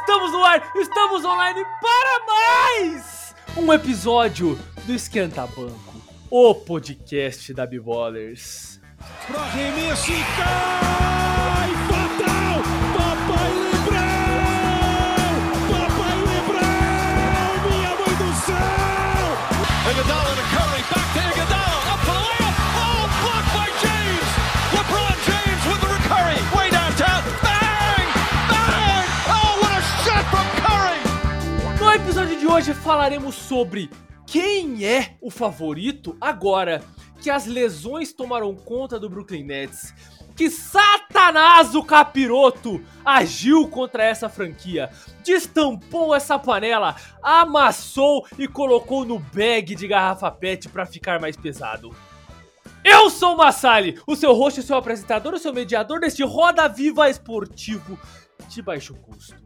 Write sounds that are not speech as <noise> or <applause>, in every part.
Estamos no ar, estamos online para mais um episódio do Esquenta Banco, o podcast da Biballers. Pro arremesso hoje falaremos sobre quem é o favorito agora que as lesões tomaram conta do Brooklyn Nets. Que Satanás o capiroto agiu contra essa franquia, destampou essa panela, amassou e colocou no bag de garrafa PET para ficar mais pesado. Eu sou o Massali, o seu host, o seu apresentador, o seu mediador deste Roda Viva Esportivo de baixo custo.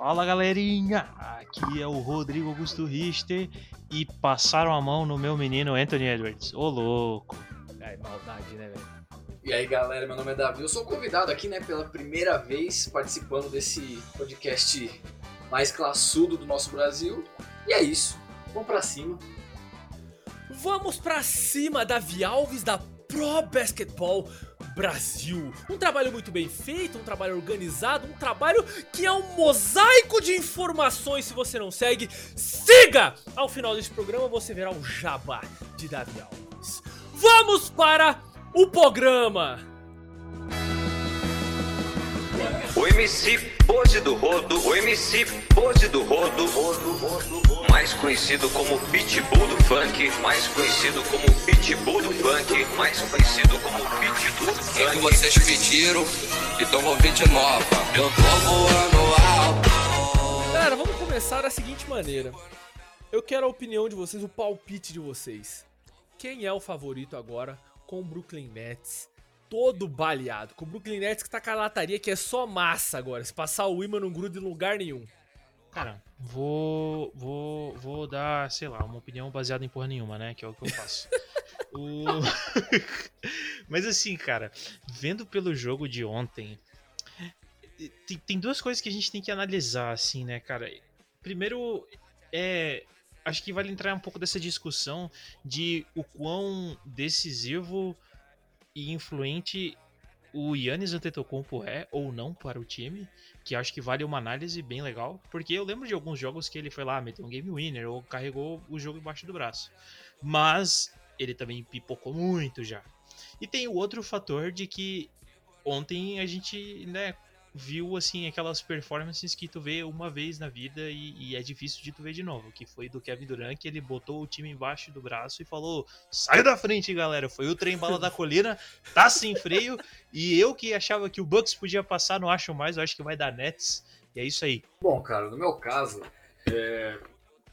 Fala galerinha, aqui é o Rodrigo Augusto Richter e passaram a mão no meu menino Anthony Edwards. Ô louco. É maldade, né, velho? E aí galera, meu nome é Davi, eu sou convidado aqui, né, pela primeira vez participando desse podcast mais classudo do nosso Brasil. E é isso, vamos pra cima. Vamos pra cima, Davi Alves da Pro Basketball Brasil. Um trabalho muito bem feito, um trabalho organizado, um trabalho que é um mosaico de informações. Se você não segue, siga! Ao final deste programa você verá o jabá de Davi Alves. Vamos para o programa! O MC Pose do Rodo, o MC Pose do Rodo, mais conhecido como Pitbull do Funk, mais conhecido como Pitbull do Funk, mais conhecido como Pitbull do O que Funk. vocês pediram, então vou vir de nova. Eu tô voando alto. Galera, vamos começar da seguinte maneira. Eu quero a opinião de vocês, o palpite de vocês. Quem é o favorito agora com o Brooklyn Nets? Todo baleado. Com o Brooklyn Nets que tá com a lataria que é só massa agora. Se passar o imã não gruda em lugar nenhum. Cara, vou, vou, vou dar, sei lá, uma opinião baseada em porra nenhuma, né? Que é o que eu faço. <laughs> O- <laughs> Mas assim, cara, vendo pelo jogo de ontem, tem, tem duas coisas que a gente tem que analisar, assim, né, cara? Primeiro, é. Acho que vale entrar um pouco dessa discussão de o quão decisivo e influente o Yannis Antetokounmpo é ou não para o time, que acho que vale uma análise bem legal, porque eu lembro de alguns jogos que ele foi lá, meteu um game winner ou carregou o jogo embaixo do braço. Mas ele também pipocou muito já. E tem o outro fator de que ontem a gente, né, viu assim aquelas performances que tu vê uma vez na vida e, e é difícil de tu ver de novo, que foi do Kevin Durant que ele botou o time embaixo do braço e falou: "Sai da frente, galera, foi o trem bala da <laughs> colina, tá sem freio". E eu que achava que o Bucks podia passar, não acho mais, eu acho que vai dar Nets. E é isso aí. Bom, cara, no meu caso, é,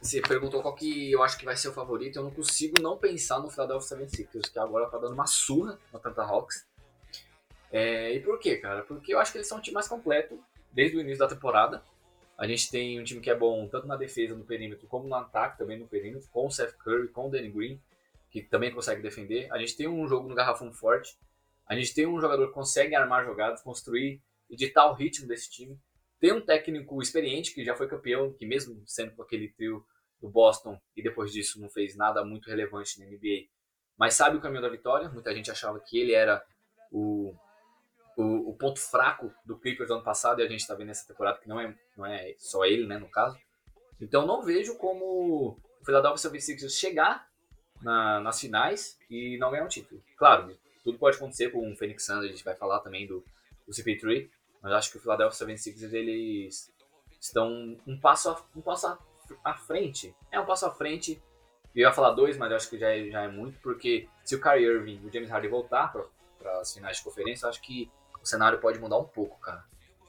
você perguntou qual que eu acho que vai ser o favorito, eu não consigo não pensar no Philadelphia 76ers, que agora tá dando uma surra no Atlanta Hawks. É, e por quê, cara? Porque eu acho que eles são um time mais completo desde o início da temporada. A gente tem um time que é bom tanto na defesa no perímetro como no ataque também no perímetro, com o Seth Curry, com o Danny Green, que também consegue defender. A gente tem um jogo no garrafão forte. A gente tem um jogador que consegue armar jogadas, construir e ditar o ritmo desse time. Tem um técnico experiente que já foi campeão, que mesmo sendo com aquele trio do Boston e depois disso não fez nada muito relevante na NBA, mas sabe o caminho da vitória. Muita gente achava que ele era o, o, o ponto fraco do Clippers ano passado e a gente está vendo nessa temporada que não é, não é só ele, né, no caso. Então não vejo como o Philadelphia 76ers chegar na, nas finais e não ganhar um título. Claro, tudo pode acontecer com o Phoenix Suns, a gente vai falar também do, do CP3, mas acho que o Philadelphia 76ers eles estão um passo, a, um passo a, à frente. É um passo à frente. Eu ia falar dois, mas acho que já é, já é muito, porque se o Kyrie Irving e o James Harden voltar para as finais de conferência, acho que o cenário pode mudar um pouco, cara.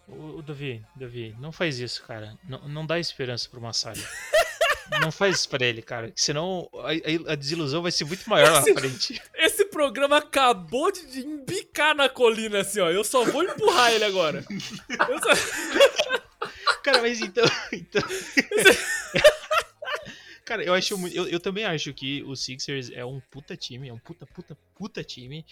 O, o Davi, Davi, não faz isso, cara. Não, não dá esperança pro Massari. <laughs> não faz isso pra ele, cara. Senão a, a desilusão vai ser muito maior lá Esse- na frente. Esse programa acabou de embicar na colina assim, ó. Eu só vou empurrar ele agora. Eu só- <laughs> Cara, mas então. então... Cara, eu acho. Eu, eu também acho que o Sixers é um puta time, é um puta, puta, puta time.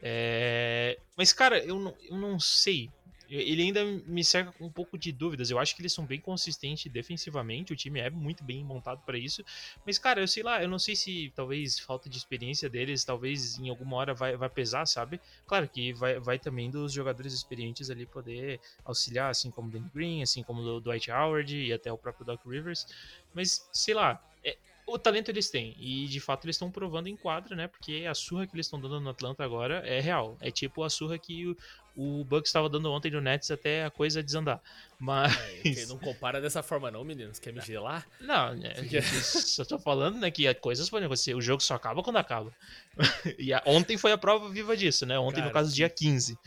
É... Mas, cara, eu não, eu não sei. Ele ainda me cerca com um pouco de dúvidas. Eu acho que eles são bem consistentes defensivamente. O time é muito bem montado para isso. Mas, cara, eu sei lá, eu não sei se talvez falta de experiência deles, talvez em alguma hora vai, vai pesar, sabe? Claro que vai, vai também dos jogadores experientes ali poder auxiliar, assim como o Danny Green, assim como o Dwight Howard e até o próprio Doc Rivers. Mas, sei lá, é, o talento eles têm. E de fato eles estão provando em quadra, né? Porque a surra que eles estão dando no Atlanta agora é real. É tipo a surra que o, o Bucks estava dando ontem no Nets até a coisa desandar. Mas. É, <laughs> não compara dessa forma, não, meninos. Quer me gelar? Não, <laughs> é, só tô falando né, que coisas podem acontecer. O jogo só acaba quando acaba. <laughs> e a, ontem foi a prova viva disso, né? Ontem, cara, no caso, dia 15.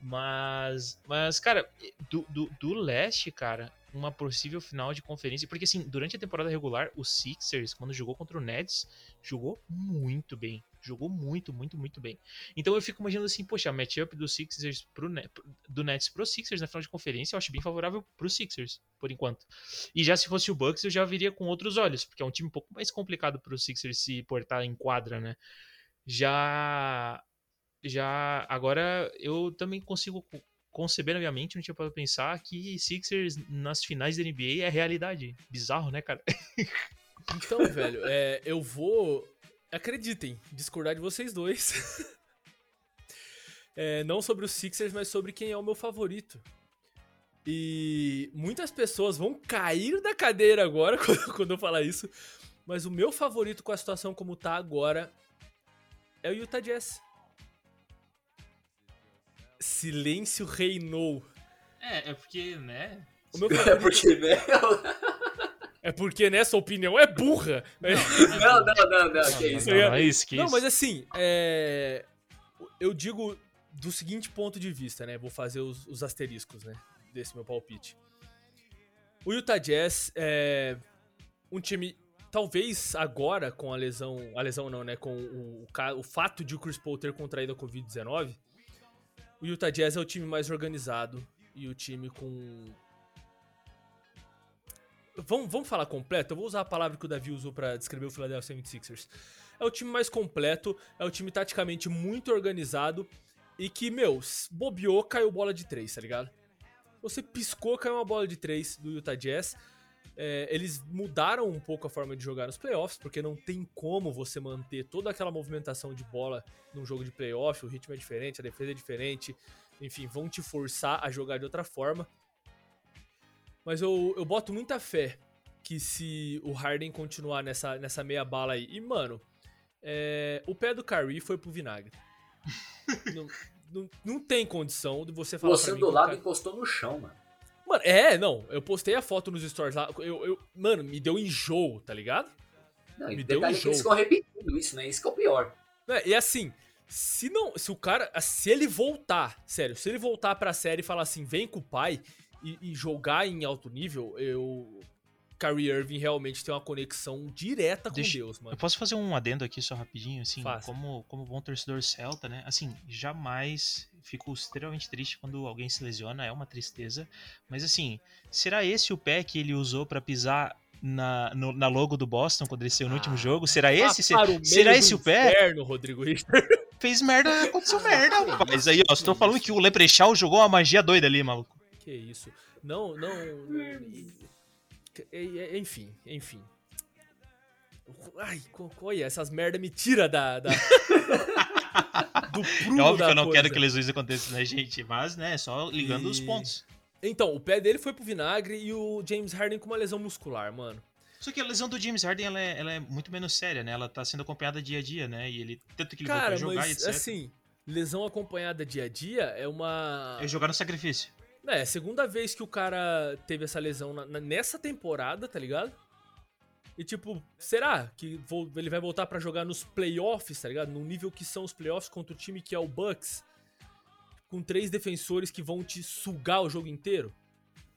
Mas, mas cara, do, do, do leste, cara, uma possível final de conferência. Porque, assim, durante a temporada regular, o Sixers, quando jogou contra o Nets, jogou muito bem. Jogou muito, muito, muito bem. Então eu fico imaginando assim, poxa, a matchup do Sixers pro Net, do Nets pro Sixers na final de conferência, eu acho bem favorável pro Sixers, por enquanto. E já se fosse o Bucks, eu já viria com outros olhos, porque é um time um pouco mais complicado pro Sixers se portar em quadra, né? Já já agora eu também consigo conceber na minha mente, não tinha para pensar que Sixers nas finais da NBA é realidade. Bizarro, né, cara? <laughs> Então, velho, é, eu vou. Acreditem, discordar de vocês dois. <laughs> é, não sobre os Sixers, mas sobre quem é o meu favorito. E muitas pessoas vão cair da cadeira agora <laughs> quando eu falar isso. Mas o meu favorito com a situação como tá agora é o Utah Jazz silêncio reinou. É, é porque, né? O meu favorito... <laughs> É porque, né? É porque nessa opinião é burra. Não, não, <laughs> não, não, não, que isso. Não, não, é isso, que não mas assim, é... eu digo do seguinte ponto de vista, né? Vou fazer os, os asteriscos, né? Desse meu palpite. O Utah Jazz é um time, talvez agora com a lesão, a lesão não, né? Com o, o, o fato de o Chris Paul ter contraído a Covid-19, o Utah Jazz é o time mais organizado e o time com. Vamos, vamos falar completo? Eu vou usar a palavra que o Davi usou para descrever o Philadelphia 76ers. É o time mais completo, é o time taticamente muito organizado e que, meu, bobeou, caiu bola de três, tá ligado? Você piscou, caiu uma bola de três do Utah Jazz. É, eles mudaram um pouco a forma de jogar nos playoffs, porque não tem como você manter toda aquela movimentação de bola num jogo de playoff, o ritmo é diferente, a defesa é diferente, enfim, vão te forçar a jogar de outra forma. Mas eu, eu boto muita fé que se o Harden continuar nessa, nessa meia bala aí. E, mano, é, o pé do Curry foi pro vinagre. <laughs> não, não, não, tem condição de você falar. Você do lado encostou no chão, mano. Mano, é, não. Eu postei a foto nos stories lá. Eu, eu, mano, me deu enjoo, tá ligado? Não, me deu enjoo. Eles ficam repetindo isso, né? Isso que é o pior. É, e assim, se não. Se o cara. Se ele voltar, sério, se ele voltar pra série e falar assim, vem com o pai e, e jogar em alto nível, eu. Kyrie Irving realmente tem uma conexão direta com Deixa, Deus, mano. Eu posso fazer um adendo aqui só rapidinho, assim, como, como bom torcedor celta, né? Assim, jamais fico extremamente triste quando alguém se lesiona, é uma tristeza. Mas assim, será esse o pé que ele usou para pisar na, no, na logo do Boston quando ele saiu no ah, último jogo? Será esse? será esse o pé? Inferno, Rodrigo. <laughs> Fez merda, aconteceu merda, <laughs> Mas Aí, ó, estou falando que o Leprechaun jogou uma magia doida ali, maluco. Que isso. Não, não. Enfim, enfim. Ai, olha, essas merda me tira da. da... <laughs> do prumo é óbvio que eu não coisa. quero que lesões aconteçam, né, gente? Mas, né, só ligando e... os pontos. Então, o pé dele foi pro vinagre e o James Harden com uma lesão muscular, mano. Só que a lesão do James Harden ela é, ela é muito menos séria, né? Ela tá sendo acompanhada dia a dia, né? E ele tanto que ele Cara, vai jogar mas, etc. assim, lesão acompanhada dia a dia é uma É jogar no sacrifício. É, segunda vez que o cara teve essa lesão na, na, nessa temporada, tá ligado? E tipo, será que vou, ele vai voltar para jogar nos playoffs, tá ligado? No nível que são os playoffs contra o time que é o Bucks? Com três defensores que vão te sugar o jogo inteiro?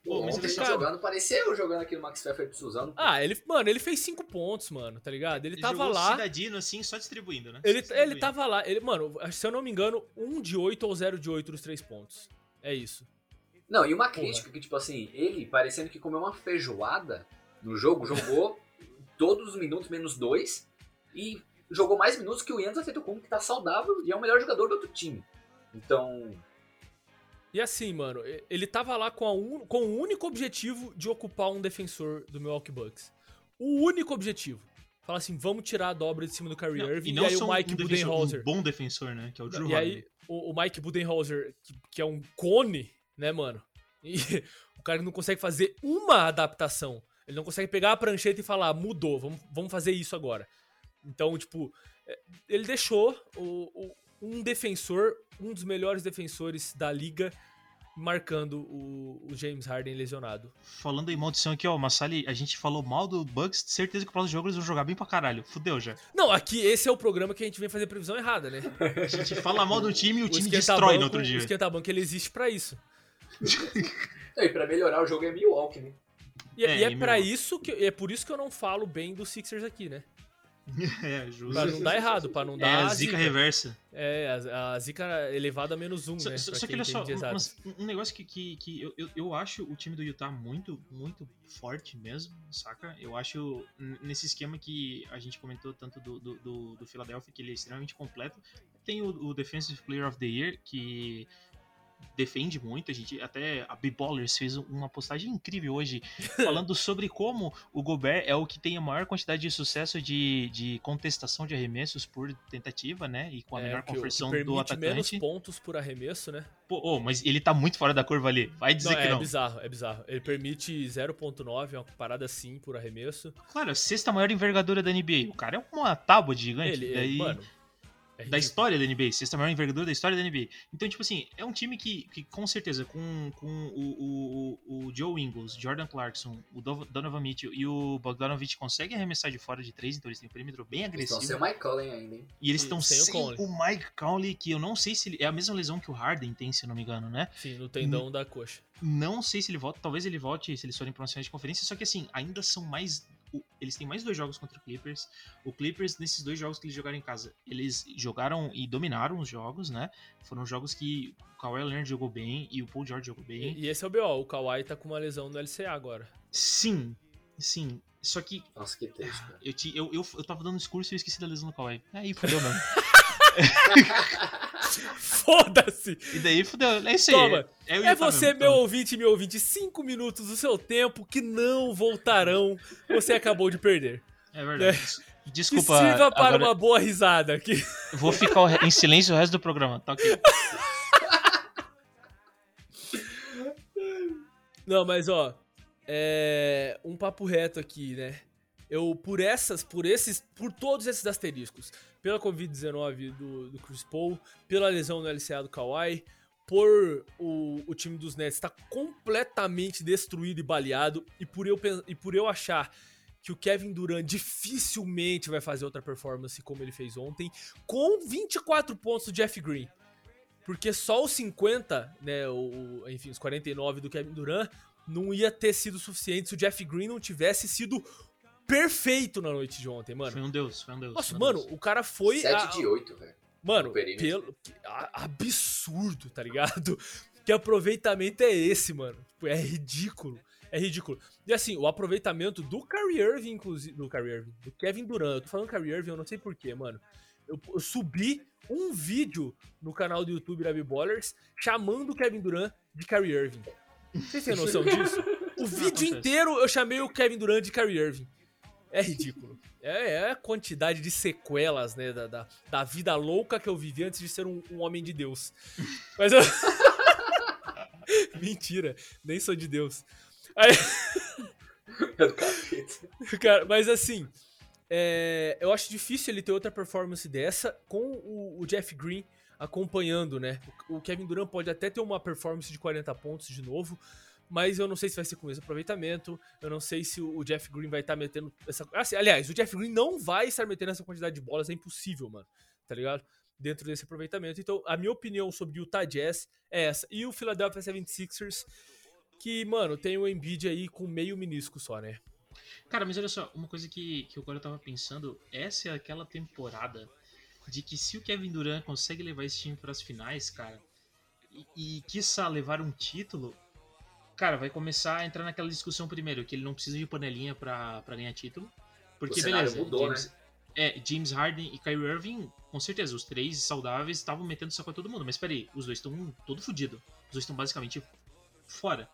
Pô, mas ele tá jogando, parecia eu jogando aqui no Max Pfeffer Suzano. Ah, ele, mano, ele fez cinco pontos, mano, tá ligado? Ele, ele tava lá. cidadino, assim, só distribuindo, né? Ele, distribuindo. ele tava lá. Ele, mano, se eu não me engano, um de oito ou zero de oito dos três pontos. É isso. Não, e uma crítica Porra. que, tipo assim, ele parecendo que comeu uma feijoada no jogo, jogou <laughs> todos os minutos menos dois e jogou mais minutos que o Yannis Antetokounmpo, que tá saudável e é o melhor jogador do outro time. Então, E assim, mano, e- ele tava lá com, a un- com o único objetivo de ocupar um defensor do Milwaukee Bucks. O único objetivo. Fala assim, vamos tirar a dobra de cima do Kyrie Não, Irving. e E, não aí só o Mike um, defensor, Budenholzer. um bom defensor, né? Que é o Drew E Holiday. aí, o, o Mike Budenholzer, que, que é um cone, né, mano? E <laughs> o cara não consegue fazer uma adaptação. Ele não consegue pegar a prancheta e falar, mudou, vamos, vamos fazer isso agora. Então, tipo, é, ele deixou o, o- um defensor, um dos melhores defensores da liga, marcando o, o James Harden lesionado. Falando em maldição aqui, ó, Massali, a gente falou mal do Bucks, certeza que o próximo jogo eles vão jogar bem pra caralho. Fudeu já. Não, aqui esse é o programa que a gente vem fazer previsão errada, né? A gente fala mal do time e o time esquenta-banco- destrói no outro dia. O esquenta-banco, ele existe pra isso. E pra melhorar o jogo é Milwaukee, né? E É, é, e é pra Milwaukee. isso que é por isso que eu não falo bem dos Sixers aqui, né? <laughs> É, justo. Pra não dar errado, pra não É dar a zica reversa. É, a, a zica elevada a menos um, Só, né? só- só que olha só, um, um negócio que, que, que eu, eu, eu acho o time do Utah muito, muito forte mesmo, saca? Eu acho nesse esquema que a gente comentou tanto do, do, do, do Philadelphia, que ele é extremamente completo. Tem o, o Defensive Player of the Year, que defende muito. A gente até a B-Ballers fez uma postagem incrível hoje <laughs> falando sobre como o Gobert é o que tem a maior quantidade de sucesso de, de contestação de arremessos por tentativa, né? E com a É, melhor que que conversão do permite menos atacante. pontos por arremesso, né? Pô, ô, mas ele tá muito fora da curva ali. Vai dizer Não, que é não. bizarro, é bizarro. Ele permite 0.9, é uma parada assim por arremesso. Claro, a sexta maior envergadura da NBA. O cara é uma tábua de gigante. Ele, daí, mano, é da ridículo. história da NBA. Sexta maior envergadura da história da NBA. Então, tipo assim, é um time que, que com certeza, com, com o, o, o Joe Ingles, Jordan Clarkson, o Donovan Mitchell e o Bogdanovich conseguem arremessar de fora de três, então eles têm um perímetro bem Eles estão agressivo. sem o Mike Cullen ainda, hein? E eles estão sem o sem, Conley. o Mike Conley, que eu não sei se ele. É a mesma lesão que o Harden tem, se eu não me engano, né? Sim, no tendão da coxa. Não sei se ele volta, talvez ele volte se eles forem para uma de conferência, só que assim, ainda são mais. O- Eles têm mais dois jogos contra o Clippers. O Clippers, nesses dois jogos que eles jogaram em casa, eles jogaram e dominaram os jogos, né? Foram jogos que o Kawhi Leonard jogou bem e o Paul George jogou bem. E, e esse é o BO, o Kawhi tá com uma lesão no LCA agora. Sim, sim. Só que Nossa, que triste, cara. eu, ti- eu, eu, eu tava dando discurso e eu esqueci da lesão do Kawhi. Aí fudeu mesmo. <laughs> <laughs> Foda-se! E daí fudeu. É isso aí. Toma. É, É você, mesmo, meu toma. ouvinte, meu ouvinte, cinco minutos do seu tempo que não voltarão. Você acabou de perder. É verdade. Que Desculpa. sirva para agora uma boa risada aqui. Vou ficar em silêncio o resto do programa. Tá ok. <laughs> Não, mas ó, é um papo reto aqui, né? Eu por essas, por esses, por todos esses asteriscos, pela Covid-19 do, do Chris Paul, pela lesão no LCA do Kawhi, por o, o time dos Nets estar completamente destruído e baleado e por eu e por eu achar que o Kevin Durant dificilmente vai fazer outra performance como ele fez ontem, com 24 pontos do Jeff Green. Porque só os 50, né, o- enfim, os 49 do Kevin Durant não ia ter sido suficiente se o Jeff Green não tivesse sido perfeito na noite de ontem, mano. Foi um deus, foi um deus. Nossa, um mano, deus. o cara foi. 7 a- de 8, velho. Mano, pelo, absurdo, tá ligado? <laughs> Que aproveitamento é esse, mano? Tipo, é ridículo. É ridículo. E assim, o aproveitamento do Kyrie Irving, inclusive. Do Kyrie Irving, do Kevin Durant. Eu tô falando Kyrie Irving, eu não sei porquê, mano. Eu, eu subi um vídeo no canal do YouTube da B-Ballers chamando o Kevin Durant de Kyrie Irving. Vocês têm noção disso? <laughs> O vídeo inteiro eu chamei o Kevin Durant de Kyrie Irving. É ridículo. É, é a quantidade de sequelas, né, da, da, da vida louca que eu vivi antes de ser um, um homem de Deus. Mas eu... <laughs> Mentira, nem sou de Deus. Aí, É cara, mas assim, é, eu acho difícil ele ter outra performance dessa com o, o Jeff Green acompanhando, né? O, o Kevin Durant pode até ter uma performance de 40 pontos de novo, mas eu não sei se vai ser com esse aproveitamento. Eu não sei se o, Jeff Green vai estar metendo essa. Assim, aliás, o Jeff Green não vai estar metendo essa quantidade de bolas, é impossível, mano. Tá ligado? Dentro desse aproveitamento. Então, a minha opinião sobre o Utah Jazz é essa. E o Philadelphia 76ers, que, mano, tem o Embiid aí com meio menisco só, né? Cara, mas olha só, uma coisa que, que agora tava pensando, essa é aquela temporada de que se o Kevin Durant consegue levar esse time pras finais, cara, e, e quiçá levar um título, cara, vai começar a entrar naquela discussão primeiro, que ele não precisa de panelinha pra, pra ganhar título. Porque, beleza, mudou, James- né? É, James Harden e Kyrie Irving, com certeza, os três saudáveis estavam metendo saco a todo mundo. Mas peraí, os dois estão todo fodido. Os dois estão basicamente fora.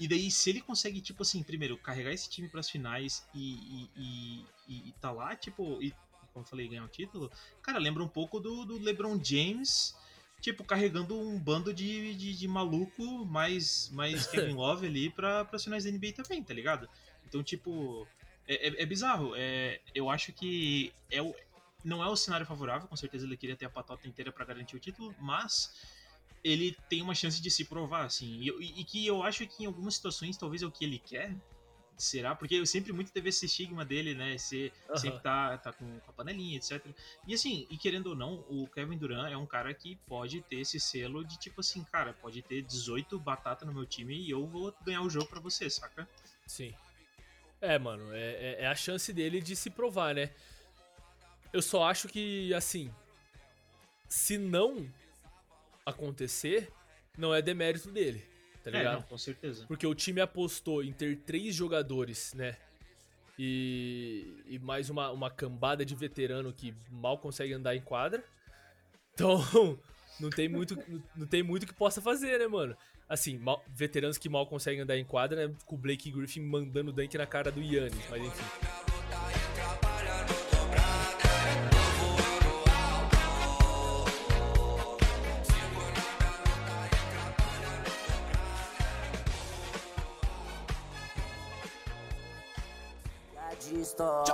E daí, se ele consegue, tipo assim, primeiro, carregar esse time pras finais e, e, e, e, tá lá, tipo, e, como eu falei, ganhar o título, cara, lembra um pouco do, do LeBron James, tipo, carregando um bando de, de, de maluco mais, mais <laughs> Kevin Love ali pra, pras finais da NBA também, tá ligado? Então, tipo, é, é, é bizarro. É, eu acho que é o, não é o cenário favorável, com certeza ele queria ter a patota inteira pra garantir o título, mas ele tem uma chance de se provar, assim. E, e- e que eu acho que em algumas situações talvez é o que ele quer. Será? Porque eu sempre muito teve esse estigma dele, né? Ser, Aham. sempre tá, tá com a panelinha, etc. E assim, e querendo ou não, o Kevin Durant é um cara que pode ter esse selo de tipo assim, cara, pode ter 18 batata no meu time e eu vou ganhar o jogo pra você, saca? Sim. É, mano, é, é- é a chance dele de se provar, né? Eu só acho que, assim, se não acontecer, não é demérito dele, tá É, ligado? não, com certeza. Porque o time apostou em ter três jogadores, né? E, e mais uma, uma cambada de veterano que mal consegue andar em quadra. Então, <laughs> não tem muito, não tem muito que possa fazer, né, mano? Assim, mal- veteranos que mal conseguem andar em quadra, né? Com o Blake Griffin mandando dunk na cara do Yannis, mas enfim. De história.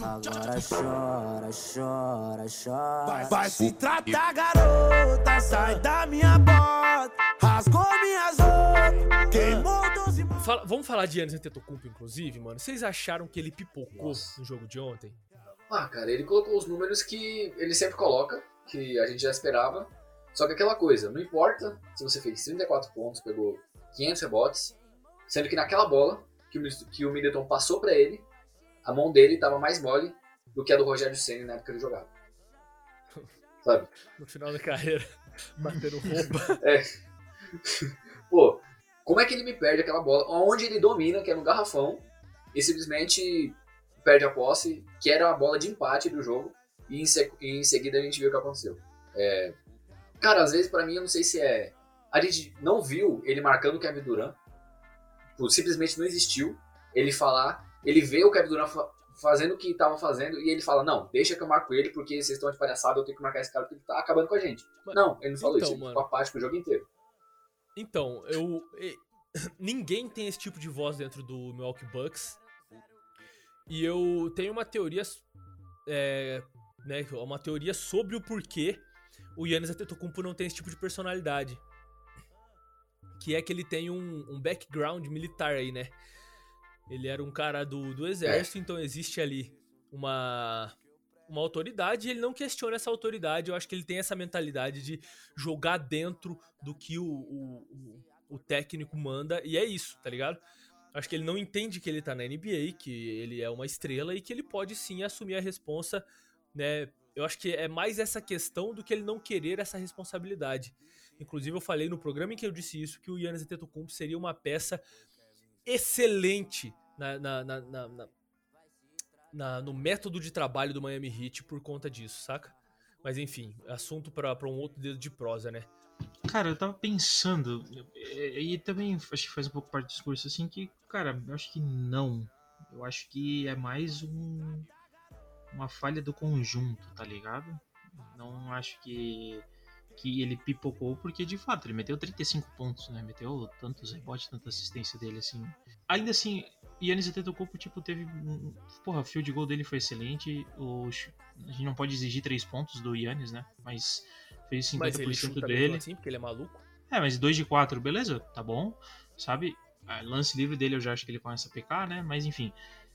Agora chora, chora, chora. Vai se tratar, garota, sai da minha bota. Rasgou minhas roupas, queimou doze Fala- vamos falar de Yannis Antetokounmpo, inclusive, mano. Vocês acharam que ele pipocou Nossa. no jogo de ontem? Ah, cara, ele colocou os números que ele sempre coloca, que a gente já esperava. Só que aquela coisa, não importa se você fez 34 pontos, pegou 500 rebotes, sendo que naquela bola que o, que o Middleton passou pra ele, a mão dele tava mais mole do que a do Rogério Senna na época que ele jogava. <laughs> Sabe? No final da carreira, <laughs> batendo roupa. É. <laughs> Pô, como é que ele me perde aquela bola? Onde ele domina, que é no garrafão, e simplesmente perde a posse, que era a bola de empate do jogo, e em, se- e em seguida a gente viu o que aconteceu. É, Cara, às vezes pra mim eu não sei se é. A gente não viu ele marcando o Kevin Durant, tipo, simplesmente não existiu ele falar, ele vê o Kevin Durant fa- fazendo o que tava fazendo e ele fala: Não, deixa que eu marco ele porque vocês estão de palhaçada, eu tenho que marcar esse cara porque ele tá acabando com a gente. Mas- não, ele não falou então, isso, ele mano. ficou apático o jogo inteiro. Então, eu. <laughs> Ninguém tem esse tipo de voz dentro do Milwaukee Bucks. E eu tenho uma teoria. É, né, uma teoria sobre o porquê o Yannis Antetokounmpo não tem esse tipo de personalidade. Que é que ele tem um, um background militar aí, né? Ele era um cara do, do exército, então existe ali uma, uma autoridade e ele não questiona essa autoridade. Eu acho que ele tem essa mentalidade de jogar dentro do que o, o, o- o técnico manda, e é isso, tá ligado? Acho que ele não entende que ele tá na NBA, que ele é uma estrela e que ele pode sim assumir a responsa, né? Eu acho que é mais essa questão do que ele não querer essa responsabilidade. Inclusive, eu falei no programa em que eu disse isso, que o Yannis Antetokounmpo seria uma peça excelente na, na- na- na- no método de trabalho do Miami Heat por conta disso, saca? Mas enfim, assunto pra um outro dedo de prosa, né? Cara, eu tava pensando, e, e também acho que faz um pouco parte do discurso, assim, que, cara, eu acho que não. Eu acho que é mais um, uma falha do conjunto, tá ligado? Não acho que, que ele pipocou, porque de fato ele meteu 35 pontos, né? Meteu tantos rebotes, tanta assistência dele, assim. Ainda assim, Yannis Antetokounmpo, tipo, teve... um- Porra, o field goal dele foi excelente, o, a gente não pode exigir 3 pontos do Yannis, né? Mas fez 50% Mas ele chuta dele. assim, porque ele é maluco. É, mas 2 de 4, beleza, tá bom, sabe? Ah, lance livre dele eu já acho que ele começa a pecar, né? Mas enfim.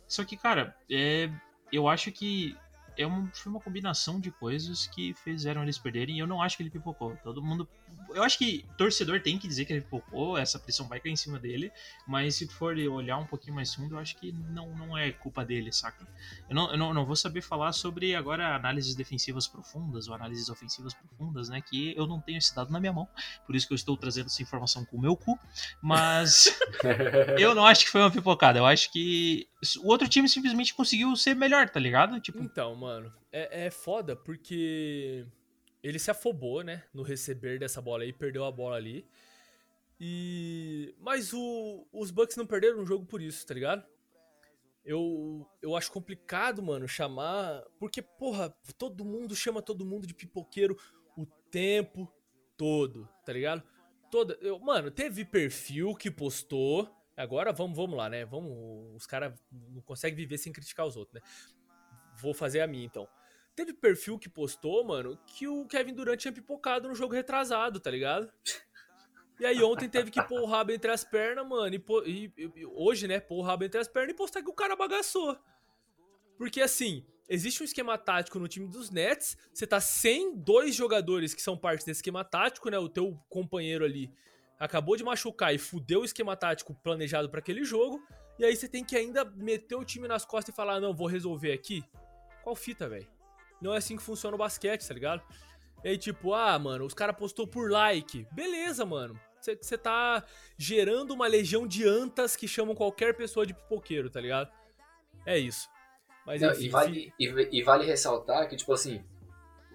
Só que, cara, é, eu acho que é foi uma combinação de coisas que fizeram eles perderem e eu não acho que ele pipocou. Todo mundo eu acho que torcedor tem que dizer que ele pipocou, essa pressão vai cair em cima dele, mas se for olhar um pouquinho mais fundo, eu acho que não, não é culpa dele, saca? Eu não, eu não, não vou saber falar sobre agora análises defensivas profundas ou análises ofensivas profundas, né? Que eu não tenho esse dado na minha mão, por isso que eu estou trazendo essa informação com o meu cu, mas <laughs> eu não acho que foi uma pipocada, eu acho que o outro time simplesmente conseguiu ser melhor, tá ligado? Tipo, Então, mano, é, é foda porque ele se afobou, né, no receber dessa bola aí, perdeu a bola ali. E mas o, os Bucks não perderam o jogo por isso, tá ligado? Eu, eu acho complicado, mano, chamar, porque porra, todo mundo chama todo mundo de pipoqueiro o tempo todo, tá ligado? Toda, eu, mano, teve perfil que postou. Agora vamos, vamos lá, né? Vamos, os caras não conseguem viver sem criticar os outros, né? Vou fazer a minha então. Teve perfil que postou, mano, que o Kevin Durant tinha pipocado no jogo retrasado, tá ligado? E aí ontem teve que pôr o rabo entre as pernas, mano, e, pô- e- e- hoje, né, pôr o rabo entre as pernas e postar que o cara bagaçou. Porque assim, existe um esquema tático no time dos Nets, você tá sem dois jogadores que são parte desse esquema tático, né, o teu companheiro ali acabou de machucar e fudeu o esquema tático planejado pra aquele jogo, e aí você tem que ainda meter o time nas costas e falar, não, vou resolver aqui. Qual fita, velho? Não é assim que funciona o basquete, tá ligado? E aí, tipo, ah, mano, os caras postou por like. Beleza, mano. Você tá gerando uma legião de antas que chamam qualquer pessoa de pipoqueiro, tá ligado? É isso. Mas Não, enfim, e, vale, e, e vale ressaltar que, tipo assim,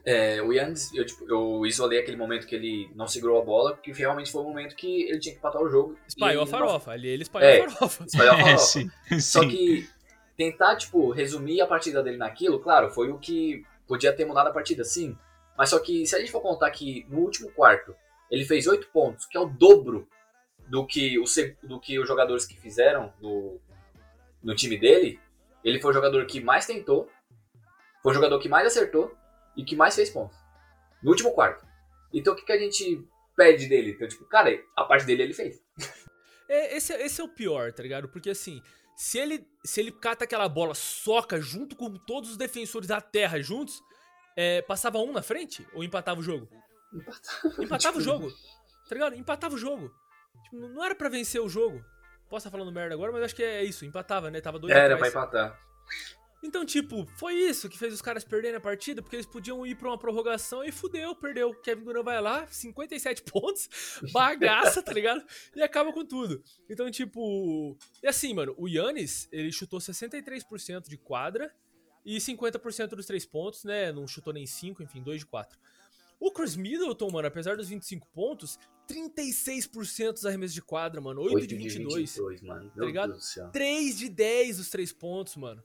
é, o Yannis, eu, tipo, eu isolei aquele momento que ele não segurou a bola, porque realmente foi o momento que ele tinha que empatar o jogo. espalhou a não- farofa. Ali ele espalhou É. a farofa. Espalhou a é, <laughs> farofa. sim, Só sim. que tentar, tipo, resumir a partida dele naquilo, claro, foi o que podia ter mudado a partida, sim. Mas só que se a gente for contar que no último quarto ele fez 8 pontos, que é o dobro do que, o, do que os jogadores que fizeram no, no time dele, ele foi o jogador que mais tentou, foi o jogador que mais acertou e que mais fez pontos. No último quarto. Então o que, que a gente pede dele? Então, tipo, cara, a parte dele ele fez. É, esse, esse é o pior, tá ligado? Porque assim, se ele, se ele cata aquela bola, soca junto com todos os defensores da terra juntos, é, passava um na frente ou empatava o jogo? Empatava o jogo, tá ligado? Empatava o jogo. Tipo, não era pra vencer o jogo. Posso estar falando merda agora, mas acho que é isso. Empatava, né? Tava dois Era pra empatar. Então, tipo, foi isso que fez os caras perderem a partida, porque eles podiam ir pra uma prorrogação e fudeu, perdeu. Kevin Durant vai lá, 57 <laughs> pontos, bagaça, tá ligado? E acaba com tudo. Então, tipo. E assim, mano, o Yannis, ele chutou 63% de quadra e 50% dos três pontos, né? Não chutou nem 5, enfim, 2 de 4. O Chris Middleton, mano, apesar dos 25 pontos, 36% dos arremessos de quadra, mano. 8, de 22. 22, mano. Meu ligado? Deus do céu. 3 de 10 os três pontos, mano.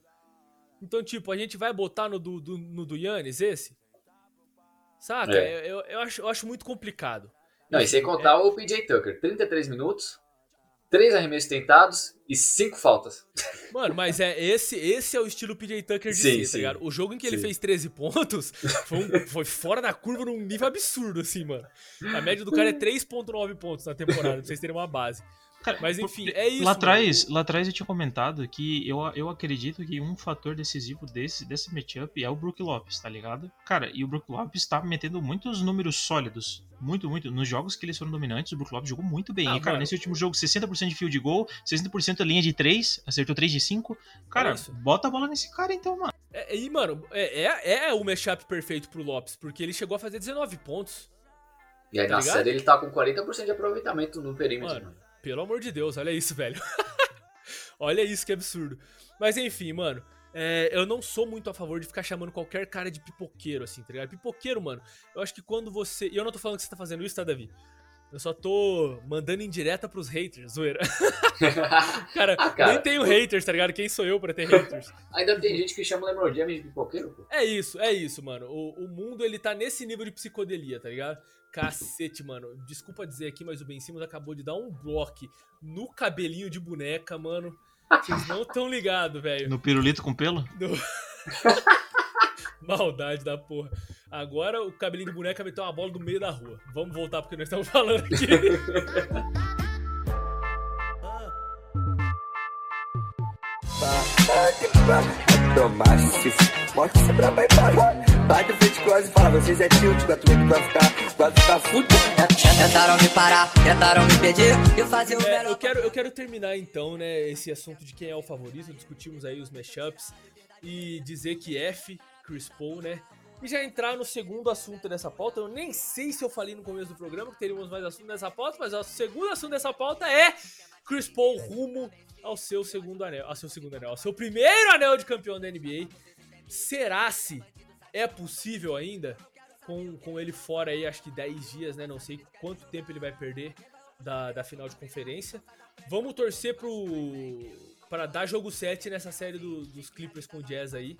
Então, tipo, a gente vai botar no do, do- no do Yannis esse? Saca? É. Eu, eu, acho, eu acho muito complicado. Não, e sem Enfim, contar o PJ Tucker, 33 minutos, 3 arremessos tentados e 5 faltas. é- mano, mas é esse, esse é o estilo PJ Tucker de Sim, ser, sim. tá ligado? O jogo em que ele Sim. fez 13 pontos <laughs> foi, um- foi fora da curva num nível absurdo, assim, mano. A média do cara é <laughs> 3.9 pontos na temporada, pra vocês terem uma base. Cara, Mas enfim, é isso. Lá atrás, lá atrás eu tinha comentado que eu, eu acredito que um fator decisivo desse, desse matchup é o Brook Lopes, tá ligado? Cara, e o Brook Lopes tá metendo muitos números sólidos. Muito, muito. Nos jogos que eles foram dominantes, o Brook Lopes jogou muito bem. Ah, e, cara, mano. nesse último jogo, 60% de field goal, 60% linha de 3, acertou 3 de 5. Cara, isso. bota a bola nesse cara então, mano. É, e, mano, é, é, é o matchup perfeito pro Lopes, porque ele chegou a fazer 19 pontos. E aí Tá na ligado? série ele tá com 40% de aproveitamento no perímetro, Mano, mano. Pelo amor de Deus, olha isso, velho. <laughs> olha isso que absurdo. Mas enfim, mano. é, eu não sou muito a favor de ficar chamando qualquer cara de pipoqueiro, assim, tá ligado? Pipoqueiro, mano. Eu acho que quando você. E eu não tô falando que você tá fazendo isso, tá, Davi? Eu só tô mandando indireta pros haters, zoeira. <laughs> cara, Ah, cara, nem tenho haters, tá ligado? Quem sou eu pra ter haters? <laughs> Ainda tem gente que chama o LeBron James de pipoqueiro, pô. É isso, é isso, mano. O, o mundo, ele tá nesse nível de psicodelia, tá ligado? Cacete, mano. Desculpa dizer aqui, mas o Ben Simmons acabou de dar um bloco no cabelinho de boneca, mano. Vocês não tão ligados, velho. No pirulito com pelo? No- Maldade da porra. Agora o cabelinho de boneca meteu uma bola no meio da rua. Vamos voltar porque nós estamos falando aqui. Tomar se forte, braba e para. Bate frente quase e fala, vocês é tilt, que vai ficar, vai ficar fudido. Tentaram me parar, tentaram me pedir, eu fazia o É, melhor. eu, quero, eu quero terminar então, né, esse assunto de quem é o favorito. Discutimos aí os mashups e dizer que F, Chris Paul, né? E já entrar no segundo assunto dessa pauta. Eu nem sei se eu falei no começo do programa que teríamos mais assunto nessa pauta, mas o segundo assunto dessa pauta é Chris Paul rumo ao seu segundo anel, ao seu segundo anel, ao seu primeiro anel de campeão da NBA. Será se é possível ainda com, com ele fora aí, acho que 10 dias, né? Não sei quanto tempo ele vai perder da, da final de conferência. Vamos torcer pro para dar jogo 7 nessa série do- dos Clippers com o Jazz aí,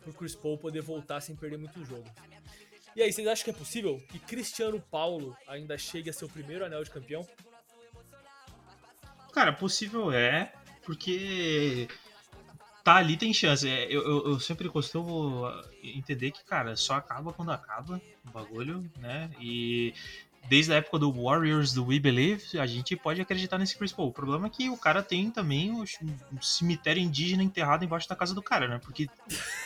pro Chris Paul poder voltar sem perder muito jogo. E aí, vocês acham que é possível que Cristiano Paulo ainda chegue a seu primeiro anel de campeão? Cara, possível é, porque tá ali tem chance. É, Eu, eu, eu sempre costumo entender que, cara, só acaba quando acaba o bagulho, né? E desde a época do Warriors do We Believe, a gente pode acreditar nesse Chris Paul. O problema é que o cara tem também um cemitério indígena enterrado embaixo da casa do cara, né? Porque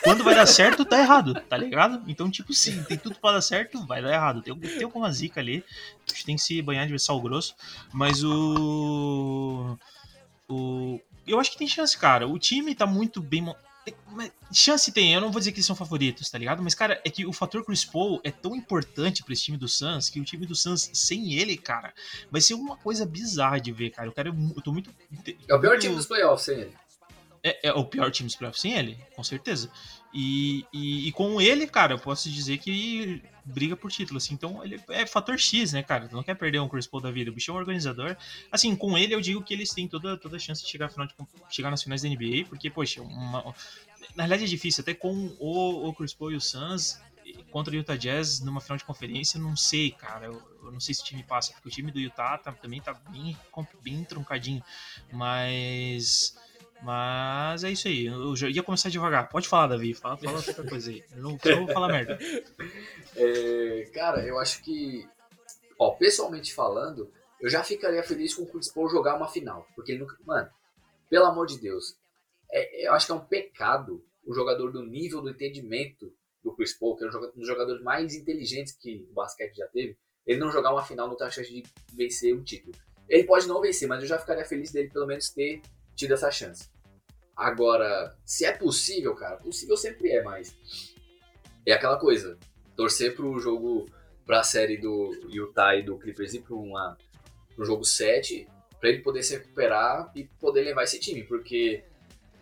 quando vai dar certo, tá errado, tá ligado? Então, tipo, sim, tem tudo pra dar certo, vai dar errado. Tem, tem alguma zica ali, a gente tem que se banhar de sal grosso, mas o. O. Eu acho que tem chance, cara. O time tá muito bem. Chance tem, eu não vou dizer que eles são favoritos, tá ligado? Mas, cara, é que o fator Chris Paul é tão importante pra esse time do Suns que o time do Suns, sem ele, cara, vai ser uma coisa bizarra de ver, cara. Eu, quero, eu tô muito. É o pior time dos playoffs, sem ele. é, é o pior time dos playoffs sem ele, com certeza. E, e, e com ele, cara, eu posso dizer que briga por título, assim. Então ele é fator X, né, cara? Tu não quer perder um Chris Paul da vida. O bicho é um organizador. Assim, com ele eu digo que eles têm toda, toda a chance de chegar, final de, chegar nas finais da NBA, porque, poxa, uma- na realidade é difícil, até com o, o Chris Paul e o Suns contra o Utah Jazz numa final de conferência, não sei, cara. Eu, eu não sei se o time passa, porque o time do Utah tá- também tá bem, bem truncadinho. Mas. Mas é isso aí. Eu ia começar devagar. Pode falar, Davi. Fala, fala outra coisa aí. Eu não eu vou falar merda. <laughs> É, cara, eu acho que, ó, pessoalmente falando, eu já ficaria feliz com o Chris Paul jogar uma final. Porque ele nunca. Mano, pelo amor de Deus. é- eu acho que é um pecado o jogador do nível do entendimento do Chris Paul, que é um dos jogadores mais inteligentes que o basquete já teve, ele não jogar uma final não ter a chance de vencer um título. Ele pode não vencer, mas eu já ficaria feliz dele pelo menos ter tido essa chance. Agora, se é possível, cara, possível sempre é, mas é aquela coisa. Torcer pro jogo, pra série do Utah e do Clippers ir pra uma, pro jogo 7, pra ele poder se recuperar e poder levar esse time, porque,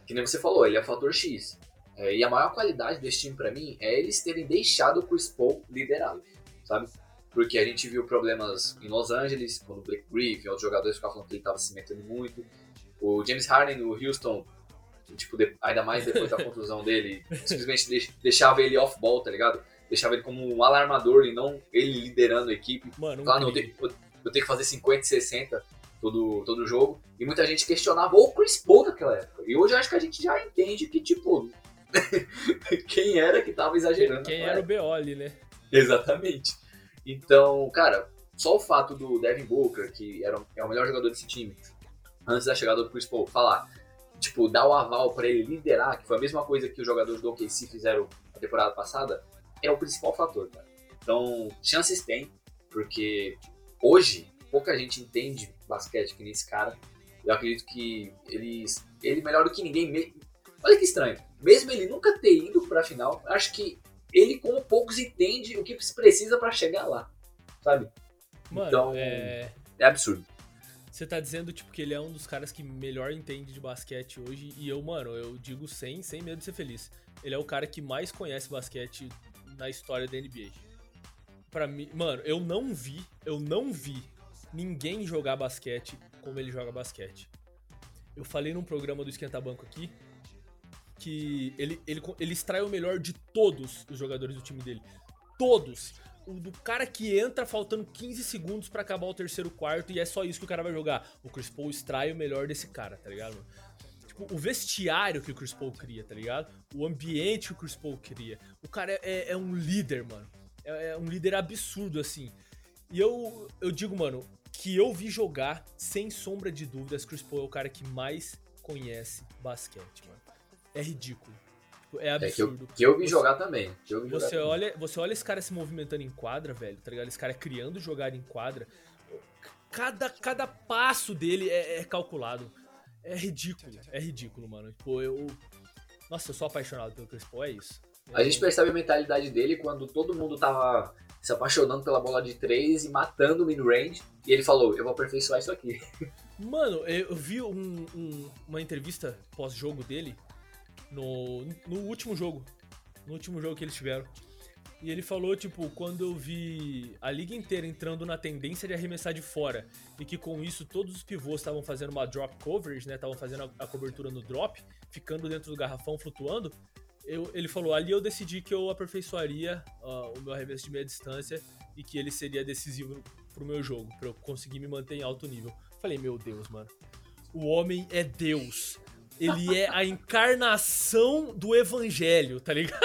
que nem você falou, ele é fator X. É, e a maior qualidade desse time pra mim é eles terem deixado o Chris Paul liderá-lo, sabe? Porque a gente viu problemas em Los Angeles, quando o Blake Griffin outros jogadores ficavam falando que ele tava se metendo muito. O James Harden no Houston, tipo, de- ainda mais depois da contusão dele, simplesmente deix- deixava ele off-ball, tá ligado? Deixava ele como um alarmador e não ele liderando a equipe. Mano, Ah, não, eu tenho, eu- tenho que fazer 50 e 60 todo, todo jogo. E muita gente questionava o Chris Paul naquela época. E hoje eu acho que a gente já entende que, tipo, <laughs> quem era que tava exagerando. Quem era o. Beoli, né? Exatamente. Então, cara, só o fato do Devin Booker, que era, o- é o melhor jogador desse time, antes da chegada do Chris Paul, falar, tipo, dar o aval pra ele liderar, que foi a mesma coisa que os jogadores do OKC fizeram na temporada passada, é o principal fator, cara. Então, chances tem, porque hoje pouca gente entende basquete que nem esse cara. Eu acredito que eles, ele melhor do que ninguém. me- Olha que estranho. Mesmo ele nunca ter ido pra final, acho que ele, como poucos, entende o que se precisa pra chegar lá. Sabe? Mano, Então- é. É absurdo. Você tá dizendo, tipo, que ele é um dos caras que melhor entende de basquete hoje. E eu, mano, eu digo sem, sem medo de ser feliz. Ele é o cara que mais conhece basquete na história da NBA. Pra mim, mano, eu não vi, eu não vi ninguém jogar basquete como ele joga basquete. Eu falei num programa do Esquenta Banco aqui que ele, ele, ele extrai o melhor de todos os jogadores do time dele. Todos. O do cara que entra faltando 15 segundos pra acabar o terceiro quarto e é só isso que o cara vai jogar. O Chris Paul extrai o melhor desse cara, tá ligado? mano? Tipo, o vestiário que o Chris Paul cria, tá ligado? O ambiente que o Chris Paul cria. O cara é, é- é um líder, mano. É, é um líder absurdo, assim. E eu, eu digo, mano, que eu vi jogar, sem sombra de dúvidas, Chris Paul é o cara que mais conhece basquete, mano. É ridículo. É É que eu, absurdo. que eu vi Você- jogar também. Que eu vi jogar Você também. olha, você olha esse cara se movimentando em quadra, velho, tá ligado? Esse cara criando jogada em quadra. Cada, cada passo dele é, é calculado. É ridículo, é ridículo, mano. Tipo, eu. Nossa, eu sou apaixonado pelo Chris Paul, é isso. A gente percebe a mentalidade dele quando todo mundo tava se apaixonando pela bola de três e matando o mid-range. E ele falou, eu vou aperfeiçoar isso aqui. <laughs> Mano, eu eu vi um- um- uma entrevista pós-jogo dele no, no último jogo. No último jogo que eles tiveram. E ele falou, tipo, quando eu vi a liga inteira entrando na tendência de arremessar de fora e que com isso todos os pivôs estavam fazendo uma drop coverage, né? Estavam fazendo a, a cobertura no drop, ficando dentro do garrafão flutuando. Eu- ele falou, ali eu decidi que eu aperfeiçoaria ah, o meu arremesso de meia distância e que ele seria decisivo pro meu jogo, pra eu conseguir me manter em alto nível. Falei, meu Deus, mano. O homem é Deus. Ele é a encarnação do evangelho, tá ligado?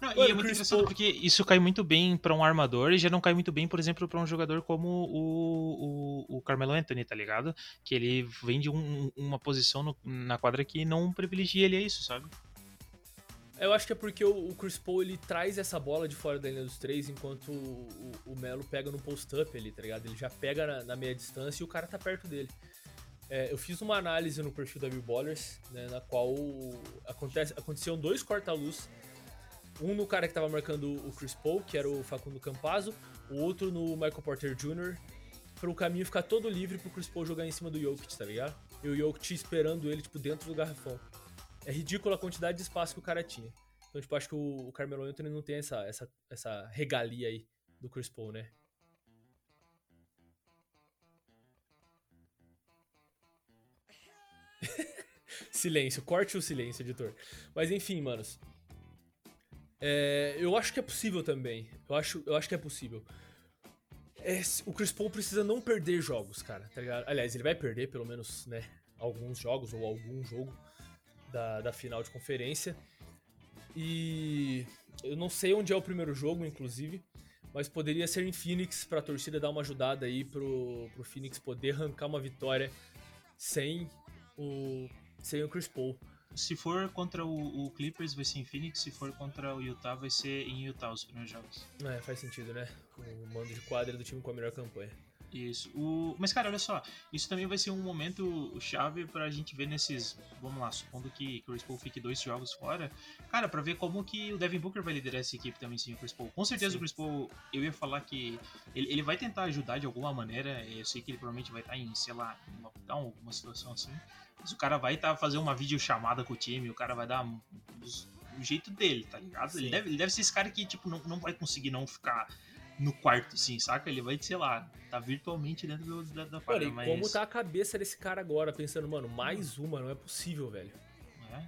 Não, Mano, e é muito Chris interessante Paul- porque isso cai muito bem pra um armador e já não cai muito bem, por exemplo, pra um jogador como o, o, o Carmelo Anthony, tá ligado? Que ele vem de um- uma posição no- na quadra que não privilegia ele a isso, sabe? Eu acho que é porque o, o Chris Paul ele traz essa bola de fora da linha dos três, enquanto o, o- o Melo pega no post-up ali, tá ligado? Ele já pega na, na meia distância e o cara tá perto dele. É, eu fiz uma análise no perfil da Bill Ballers, né, na qual acontece, aconteciam dois corta-luz. Um no cara que tava marcando o Chris Paul, que era o Facundo Campazzo, o outro no Michael Porter Jr., para o caminho ficar todo livre pro Chris Paul jogar em cima do Jokic, tá ligado? E o Jokic esperando ele, tipo, dentro do garrafão. É ridícula a quantidade de espaço que o cara tinha. Então, tipo, acho que o, o Carmelo Anthony não tem essa, essa, essa regalia aí do Chris Paul, né? <laughs> silêncio, corte o silêncio, editor. Mas enfim, manos. É, eu acho que é possível também. Eu acho, eu acho que é possível. É, o Chris Paul precisa não perder jogos, cara, tá ligado? Aliás, ele vai perder pelo menos, né, alguns jogos ou algum jogo da, da final de conferência. E eu não sei onde é o primeiro jogo, inclusive, mas poderia ser em Phoenix pra torcida dar uma ajudada aí pro, pro Phoenix poder arrancar uma vitória sem o, sem o Chris Paul. Se for contra o, o Clippers, vai ser em Phoenix. Se for contra o Utah, vai ser em Utah os primeiros jogos. É, faz sentido, né? O mando de quadra do time com a melhor campanha. Isso. O... Mas, cara, olha só. Isso também vai ser um momento chave pra gente ver nesses. Vamos lá, supondo que Chris Paul fique dois jogos fora. Cara, pra ver como que o Devin Booker vai liderar essa equipe também sem o Chris Paul. Com certeza Sim. o Chris Paul, eu ia falar que ele, ele vai tentar ajudar de alguma maneira. Eu sei que ele provavelmente vai estar em, sei lá, em lockdown, alguma situação assim. Mas o cara vai estar fazendo uma videochamada com o time, o cara vai dar um- o jeito dele, tá ligado? Ele deve, ele deve ser esse cara que, tipo, não, não vai conseguir não ficar no quarto, assim, saca? Ele vai, sei lá, tá virtualmente dentro do- da, da e mas... como tá a cabeça desse cara agora, pensando, mano, mais uma, não é possível, velho. É.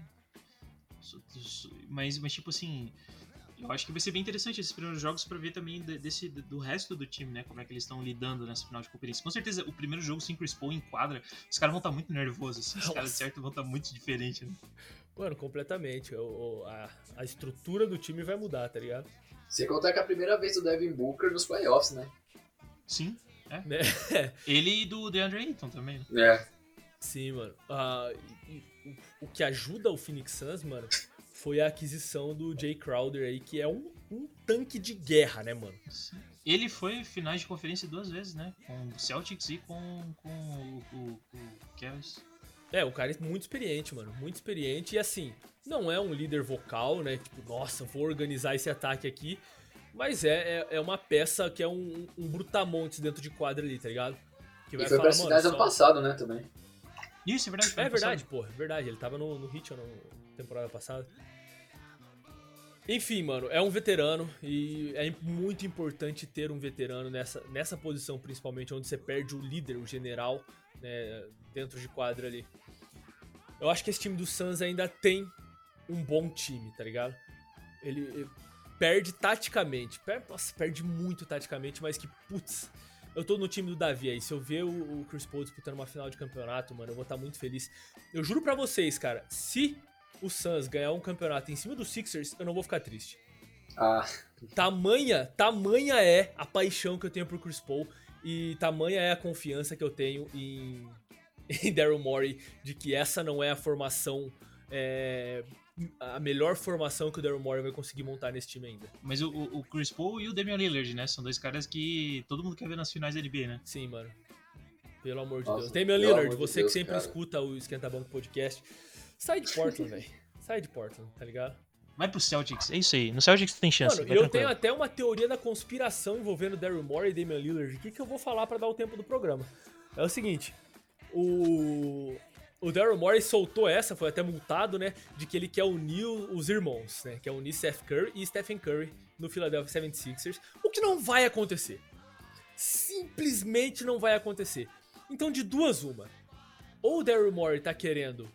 Mas, mas, tipo assim, eu acho que vai ser bem interessante esses primeiros jogos pra ver também de- desse, do resto do time, né? Como é que eles estão lidando nessa final de conferência. Com certeza, o primeiro jogo sem Chris Paul em quadra, os caras vão estar muito nervosos, assim, os caras certo vão estar muito diferentes, né? Mano, completamente. O- a, a estrutura do time vai mudar, tá ligado? Sem contar que é a primeira vez do Devin Booker nos playoffs, né? Sim, Né? <laughs> ele e do DeAndre Ayton também, né? É. Sim, mano. E o, o que ajuda o Phoenix Suns, mano, foi a aquisição do Jay Crowder aí, que é um, um tanque de guerra, né, mano? Ele foi finais de conferência duas vezes, né? Com o Celtics e com, com o, o, o Cavs. É, o cara é muito experiente, mano. Muito experiente. E assim, não é um líder vocal, né? Tipo, nossa, vou organizar esse ataque aqui. Mas é, é, é uma peça que é um, um brutamontes dentro de quadra ali, tá ligado? Que E foi pra cidade ano só- passado, né, também. Isso, é verdade. É verdade, pô, é verdade. Ele tava no, no Hit na temporada passada. Enfim, mano, é um veterano e é muito importante ter um veterano nessa, nessa posição, principalmente, onde você perde o líder, o general, né, dentro de quadra ali. Eu acho que esse time do Suns ainda tem um bom time, tá ligado? Ele, ele perde taticamente, per- nossa, perde muito taticamente, mas que, putz, eu tô no time do Davi aí. Se eu ver o, o Chris Paul disputando uma final de campeonato, mano, eu vou estar muito feliz. Eu juro pra vocês, cara, se o Suns ganhar um campeonato em cima dos Sixers, eu não vou ficar triste. Ah, Tamanha, tamanha é a paixão que eu tenho por Chris Paul e tamanha é a confiança que eu tenho em, <laughs> em Daryl Morey de que essa não é a formação é, a melhor formação que o Daryl Morey vai conseguir montar nesse time ainda. Mas o, o Chris Paul e o Damian Lillard, né? São dois caras que todo mundo quer ver nas finais da NBA, né? Sim, mano. Pelo amor de Nossa, Deus. Damian Lillard, de você Deus, que sempre cara. escuta o Esquenta Banco Podcast, sai de Portland, <laughs> velho. Sai de Portland, tá ligado? Vai pro Celtics, é isso aí. No Celtics tem chance. Mano, vai eu tranquilo. tenho até uma teoria da conspiração envolvendo Daryl Morey e Damian Lillard aqui que eu vou falar pra dar o tempo do programa. É o seguinte, o o Daryl Morey soltou essa, foi até multado, né, de que ele quer unir os irmãos, né, quer unir Seth Curry e Stephen Curry no Philadelphia 76ers, o que não vai acontecer. Simplesmente não vai acontecer. Então, de duas uma. Ou o Daryl Morey tá querendo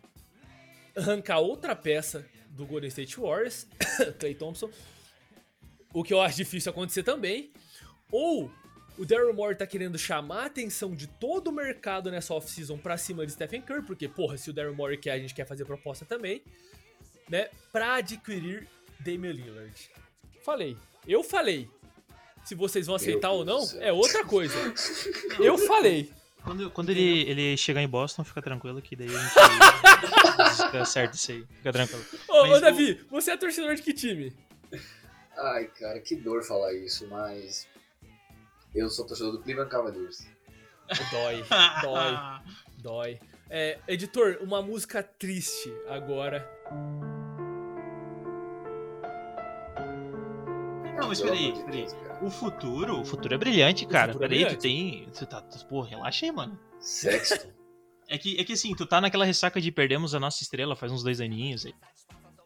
arrancar outra peça do Golden State Warriors, <coughs> Clay Thompson, o que eu acho difícil acontecer também, ou o Daryl Morey tá querendo chamar a atenção de todo o mercado nessa off-season pra cima de Stephen Curry, porque, porra, se o Daryl Morey quer, a gente quer fazer proposta também, né, pra adquirir Damian Lillard. Falei, eu falei. Se vocês vão aceitar ou não, céu. é outra coisa. Eu falei. Quando, quando ele, ele chegar em Boston, fica tranquilo que daí a gente <laughs> fica certo isso aí. Fica tranquilo. Ô, Mas ô o- Davi, você é torcedor de que time? Ai, cara, que dor falar isso, mas. Eu sou torcedor do Cleveland Cavaliers. Dói, <laughs> dói, dói. É, editor, uma música triste agora. Não, mas peraí, peraí. O futuro, o futuro é brilhante, cara. é peraí, brilhante. tu tem. Tu tá. Tu, pô, relaxa aí, mano. Sexto. <laughs> É que, é que assim, tu tá naquela ressaca de perdemos a nossa estrela faz uns dois aninhos aí.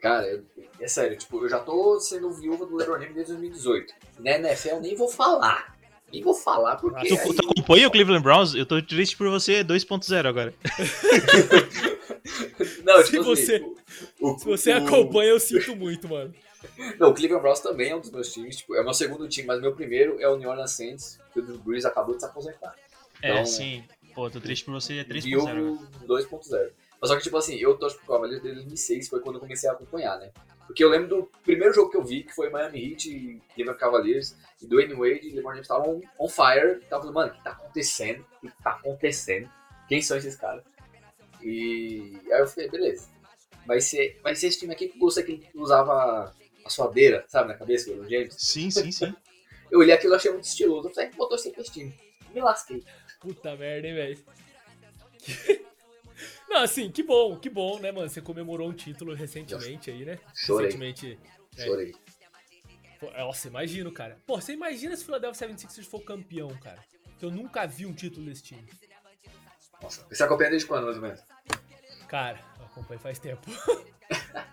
Cara, eu- é sério, tipo, eu já tô sendo viúva do LeBron James desde 2018. Na NFL eu nem vou falar. Nem vou falar porque. Tu, aí- tu acompanha o Cleveland Browns? Eu tô triste por você 2.0 agora. <laughs> Não, Se tipo assim, você- o- o- Se você o- acompanha, eu sinto muito, mano. Não, o Cleveland Browns também é um dos meus times. Tipo, é o meu segundo time, mas meu primeiro é o New Orleans Saints, que o Drew Brees acabou de se aposentar. É, Então, sim. Pô, tô triste por você 3.0 Viu agora. 2.0. Mas só que, tipo assim, eu torço pro Cavaliers desde 2006, foi quando eu comecei a acompanhar, né? Porque eu lembro do primeiro jogo que eu vi, que foi Miami Heat e Cleveland Cavaliers, e Dwayne Wade e LeBron James estavam on fire. Tava falando, mano, o que tá acontecendo? O que tá acontecendo? Quem são esses caras? E aí eu falei, beleza. Vai ser, vai ser esse time aqui que você que usava a suadeira, sabe, na cabeça, o LeBron James. Sim, sim, sim. <laughs> Eu olhei aquilo e achei muito estiloso. Eu falei, pra esse time. Me lasquei. Puta merda, hein, velho. <laughs> Não, assim, que bom, que bom, né, mano? Você comemorou um título recentemente aí, né? Chorei. Recentemente. é. Chorei. Pô, Nossa, imagino, cara. Pô, você imagina se o Philadelphia 76ers for campeão, cara. Que eu nunca vi um título desse time. Nossa, você acompanha desde quando, mais ou menos? Cara, eu acompanho faz tempo. <laughs>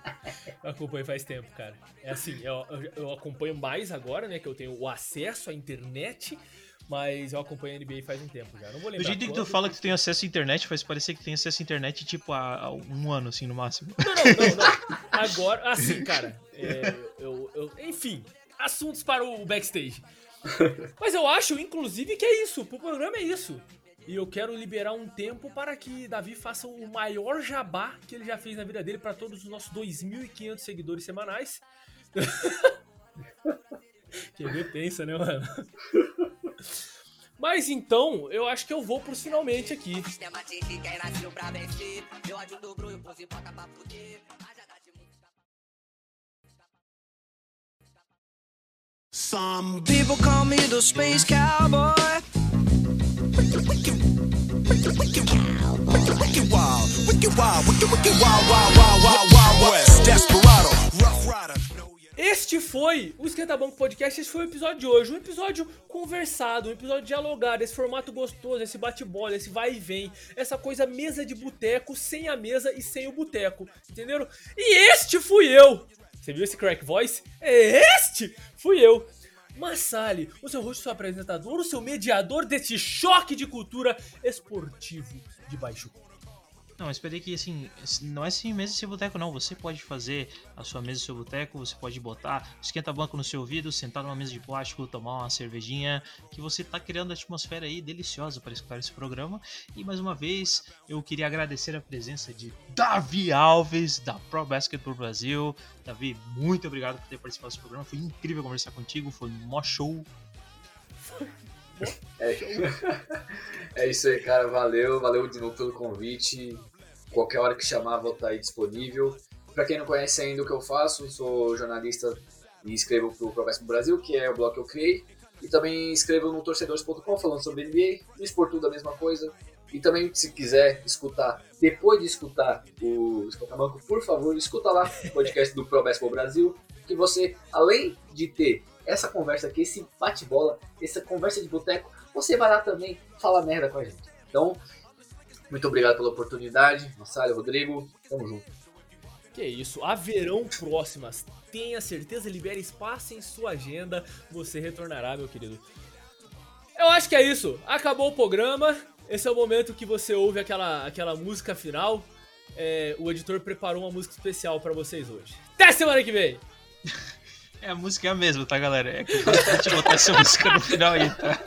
eu acompanho faz tempo, cara. É assim, eu, eu- acompanho mais agora, né? Que eu tenho o acesso à internet, mas eu acompanho a NBA faz um tempo já. Não vou Do lembrar. jeito que tu quando. fala que tu tem acesso à internet, faz parecer que tem acesso à internet tipo há, há um ano, assim, no máximo. Não, não, não, não. <laughs> Agora, assim, cara, é, eu, eu- enfim, assuntos para o backstage. Mas eu acho, inclusive, que é isso. O programa é isso. E eu quero liberar um tempo para que Davi faça o maior jabá que ele já fez na vida dele para todos os nossos 2.500 seguidores semanais. <laughs> Quem vê pensa, né, mano? Mas então, eu acho que eu vou pros finalmente aqui. Some people call me the space cowboy. Este foi o Esquenta Banco Podcast, esse foi o episódio de hoje. Um episódio conversado, um episódio dialogado, esse formato gostoso, esse bate-bola, esse vai e vem, essa coisa mesa de boteco, sem a mesa e sem o boteco, entenderam? E este fui eu! Você viu esse crack voice? Este fui eu! Massali, o seu host, seu apresentador, o seu mediador desse choque de cultura esportivo de baixo custo. Não, esperei que assim, não é sem mesa e sem boteco, não. Você pode fazer a sua mesa e seu boteco, você pode botar esquenta banco no seu ouvido, sentar numa mesa de plástico, tomar uma cervejinha, que você tá criando a atmosfera aí deliciosa para escutar esse programa. E mais uma vez, eu queria agradecer a presença de Davi Alves, da Pro Basketball Brasil. Davi, muito obrigado por ter participado desse programa. Foi incrível conversar contigo, foi mó show. É, é isso aí, cara. Valeu, valeu de novo pelo convite. Qualquer hora que chamar, vou estar aí disponível. Pra quem não conhece ainda o que eu faço, sou jornalista e escrevo pro Progresso do Brasil, que é o blog que eu criei. E também escrevo no torcedores.com falando sobre NBA, no Esportudo tudo a mesma coisa. E também, se quiser escutar, depois de escutar o Escotamanco, por favor, escuta lá o podcast do Pro Basketball Brasil, que você, além de ter essa conversa aqui, esse bate-bola, essa conversa de boteco, você vai lá também falar merda com a gente. Então, muito obrigado pela oportunidade. Massalho, Rodrigo, tamo junto. Que isso, haverão próximas. Tenha certeza, libere espaço em sua agenda. Você retornará, meu querido. Eu acho que é isso. Acabou o programa. Esse é o momento que você ouve aquela, aquela música final. É, o editor preparou uma música especial pra vocês hoje. Até semana que vem! <laughs> É, a música é a mesma, tá, galera? É que eu gosto de botar essa música no final aí, tá?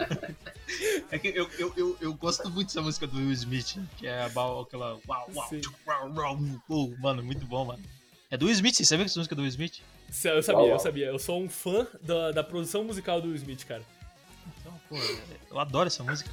É que eu, eu, eu, eu gosto muito dessa música do Will Smith, que é aquela. Uau, uau, uau, uau, uau. Mano, muito bom, mano. É do Will Smith, você sabia que essa música é do Will Smith? Eu sabia, eu sabia. Eu sou um fã da, da produção musical do Will Smith, cara. Então, pô, eu adoro essa música.